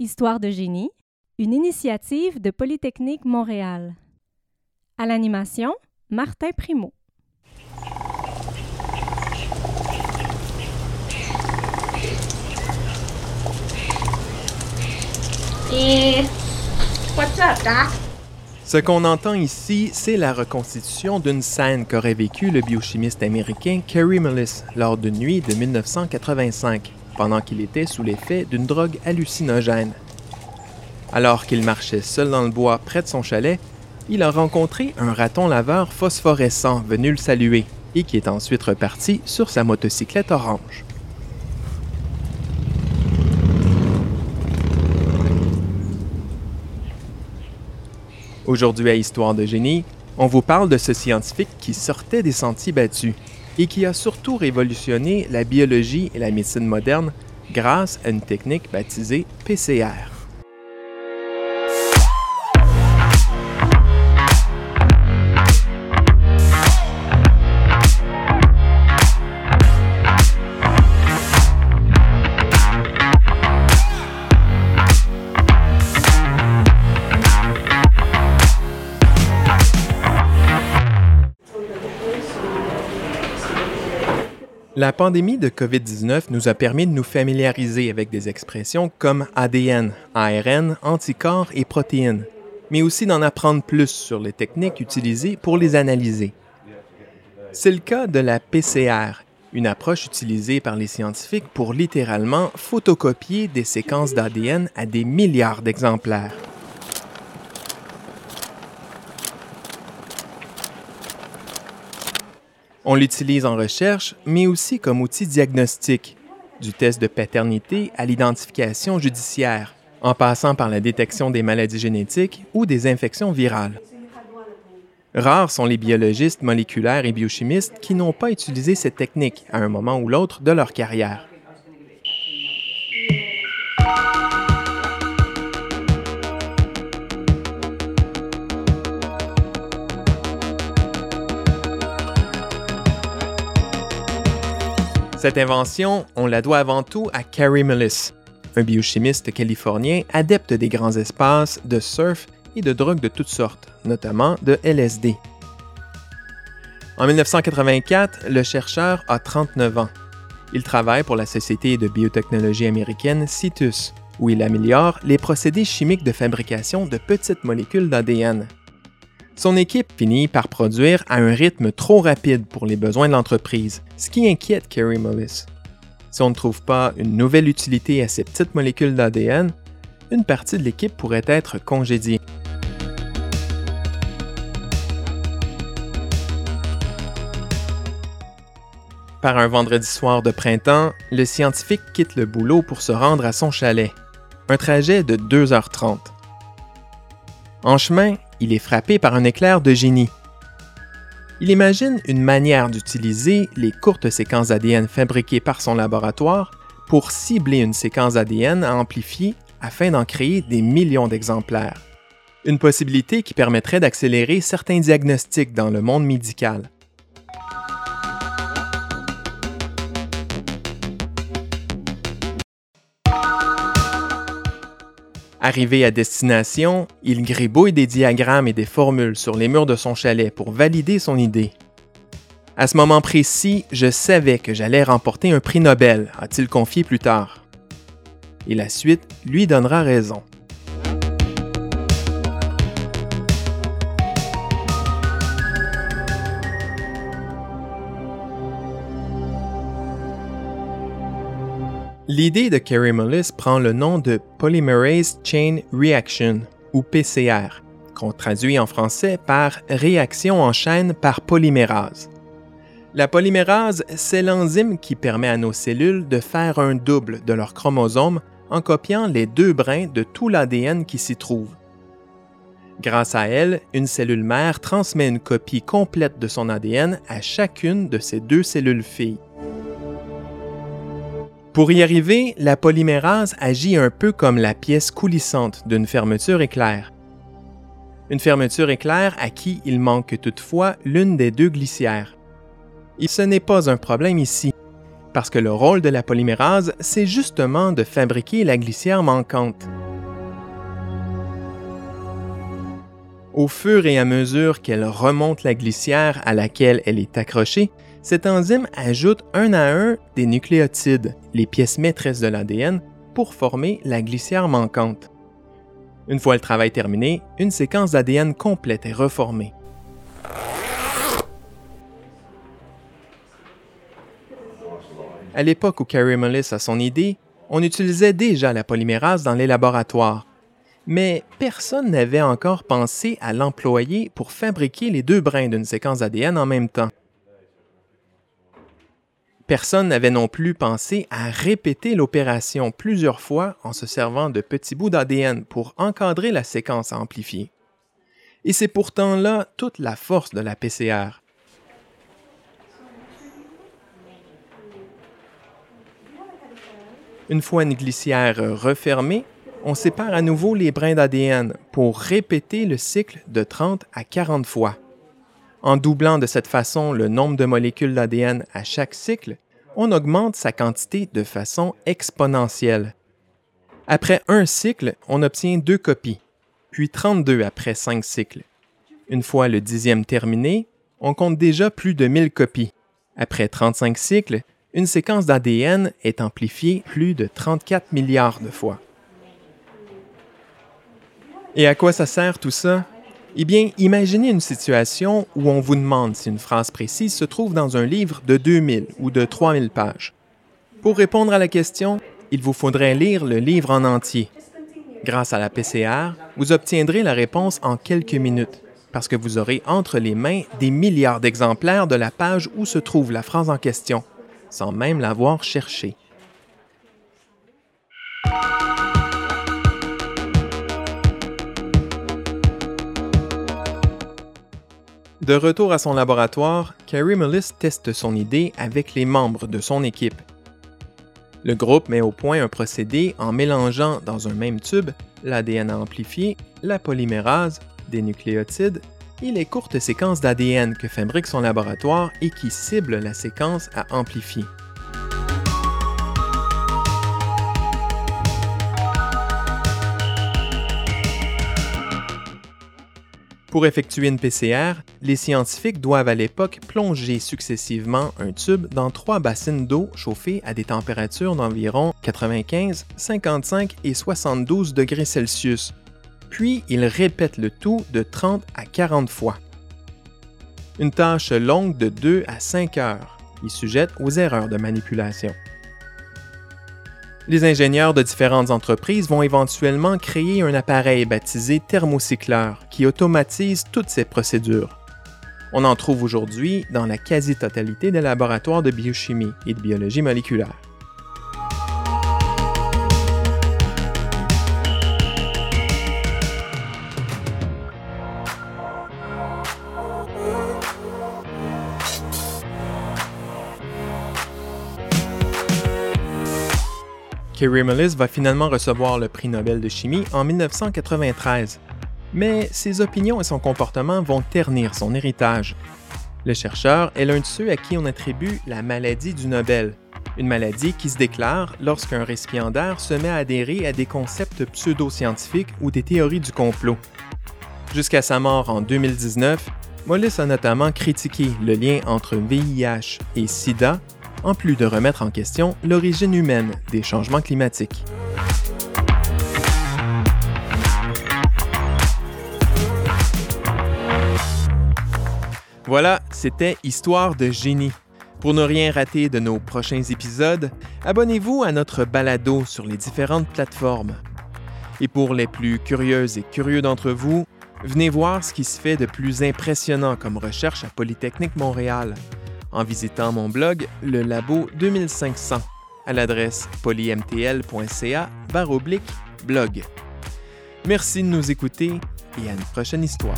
Histoire de génie, une initiative de Polytechnique Montréal. À l'animation, Martin Primo. Ce qu'on entend ici, c'est la reconstitution d'une scène qu'aurait vécue le biochimiste américain Kerry Mullis lors d'une nuit de 1985, pendant qu'il était sous l'effet d'une drogue hallucinogène. Alors qu'il marchait seul dans le bois près de son chalet, il a rencontré un raton laveur phosphorescent venu le saluer et qui est ensuite reparti sur sa motocyclette orange. Aujourd'hui à Histoire de génie, on vous parle de ce scientifique qui sortait des sentiers battus et qui a surtout révolutionné la biologie et la médecine moderne grâce à une technique baptisée PCR. La pandémie de COVID-19 nous a permis de nous familiariser avec des expressions comme ADN, ARN, anticorps et protéines, mais aussi d'en apprendre plus sur les techniques utilisées pour les analyser. C'est le cas de la PCR, une approche utilisée par les scientifiques pour littéralement photocopier des séquences d'ADN à des milliards d'exemplaires. On l'utilise en recherche, mais aussi comme outil diagnostique, du test de paternité à l'identification judiciaire, en passant par la détection des maladies génétiques ou des infections virales. Rares sont les biologistes moléculaires et biochimistes qui n'ont pas utilisé cette technique à un moment ou l'autre de leur carrière. Cette invention, on la doit avant tout à Carey Mullis, un biochimiste californien adepte des grands espaces, de surf et de drogues de toutes sortes, notamment de LSD. En 1984, le chercheur a 39 ans. Il travaille pour la société de biotechnologie américaine Citus, où il améliore les procédés chimiques de fabrication de petites molécules d'ADN. Son équipe finit par produire à un rythme trop rapide pour les besoins de l'entreprise, ce qui inquiète Kerry Mullis. Si on ne trouve pas une nouvelle utilité à ces petites molécules d'ADN, une partie de l'équipe pourrait être congédiée. Par un vendredi soir de printemps, le scientifique quitte le boulot pour se rendre à son chalet. Un trajet de 2h30. En chemin, il est frappé par un éclair de génie. Il imagine une manière d'utiliser les courtes séquences ADN fabriquées par son laboratoire pour cibler une séquence ADN à amplifier afin d'en créer des millions d'exemplaires. Une possibilité qui permettrait d'accélérer certains diagnostics dans le monde médical. Arrivé à destination, il gribouille des diagrammes et des formules sur les murs de son chalet pour valider son idée. À ce moment précis, je savais que j'allais remporter un prix Nobel, a-t-il confié plus tard. Et la suite lui donnera raison. L'idée de Kerry Mullis prend le nom de Polymerase Chain Reaction, ou PCR, qu'on traduit en français par réaction en chaîne par polymérase. La polymérase, c'est l'enzyme qui permet à nos cellules de faire un double de leurs chromosomes en copiant les deux brins de tout l'ADN qui s'y trouve. Grâce à elle, une cellule mère transmet une copie complète de son ADN à chacune de ses deux cellules filles. Pour y arriver, la polymérase agit un peu comme la pièce coulissante d'une fermeture éclair. Une fermeture éclair à qui il manque toutefois l'une des deux glissières. Et ce n'est pas un problème ici, parce que le rôle de la polymérase, c'est justement de fabriquer la glissière manquante. Au fur et à mesure qu'elle remonte la glissière à laquelle elle est accrochée, cette enzyme ajoute un à un des nucléotides, les pièces maîtresses de l'ADN, pour former la glissière manquante. Une fois le travail terminé, une séquence d'ADN complète est reformée. À l'époque où Carrie Mullis a son idée, on utilisait déjà la polymérase dans les laboratoires, mais personne n'avait encore pensé à l'employer pour fabriquer les deux brins d'une séquence ADN en même temps. Personne n'avait non plus pensé à répéter l'opération plusieurs fois en se servant de petits bouts d'ADN pour encadrer la séquence à amplifier. Et c'est pourtant là toute la force de la PCR. Une fois une glissière refermée, on sépare à nouveau les brins d'ADN pour répéter le cycle de 30 à 40 fois. En doublant de cette façon le nombre de molécules d'ADN à chaque cycle, on augmente sa quantité de façon exponentielle. Après un cycle, on obtient deux copies, puis 32 après cinq cycles. Une fois le dixième terminé, on compte déjà plus de 1000 copies. Après 35 cycles, une séquence d'ADN est amplifiée plus de 34 milliards de fois. Et à quoi ça sert tout ça? Eh bien, imaginez une situation où on vous demande si une phrase précise se trouve dans un livre de 2000 ou de 3000 pages. Pour répondre à la question, il vous faudrait lire le livre en entier. Grâce à la PCR, vous obtiendrez la réponse en quelques minutes, parce que vous aurez entre les mains des milliards d'exemplaires de la page où se trouve la phrase en question, sans même l'avoir cherchée. De retour à son laboratoire, Carrie Mullis teste son idée avec les membres de son équipe. Le groupe met au point un procédé en mélangeant dans un même tube l'ADN amplifié, la polymérase, des nucléotides et les courtes séquences d'ADN que fabrique son laboratoire et qui ciblent la séquence à amplifier. Pour effectuer une PCR, les scientifiques doivent à l'époque plonger successivement un tube dans trois bassines d'eau chauffées à des températures d'environ 95, 55 et 72 degrés Celsius. Puis ils répètent le tout de 30 à 40 fois. Une tâche longue de 2 à 5 heures et sujette aux erreurs de manipulation. Les ingénieurs de différentes entreprises vont éventuellement créer un appareil baptisé thermocycleur qui automatise toutes ces procédures. On en trouve aujourd'hui dans la quasi-totalité des laboratoires de biochimie et de biologie moléculaire. Kerry Mullis va finalement recevoir le prix Nobel de chimie en 1993. Mais ses opinions et son comportement vont ternir son héritage. Le chercheur est l'un de ceux à qui on attribue la maladie du Nobel, une maladie qui se déclare lorsqu'un récipiendaire se met à adhérer à des concepts pseudo-scientifiques ou des théories du complot. Jusqu'à sa mort en 2019, Mollis a notamment critiqué le lien entre VIH et SIDA en plus de remettre en question l'origine humaine des changements climatiques. Voilà, c'était Histoire de génie. Pour ne rien rater de nos prochains épisodes, abonnez-vous à notre balado sur les différentes plateformes. Et pour les plus curieuses et curieux d'entre vous, venez voir ce qui se fait de plus impressionnant comme recherche à Polytechnique Montréal en visitant mon blog Le Labo 2500 à l'adresse polymtl.ca blog. Merci de nous écouter et à une prochaine histoire.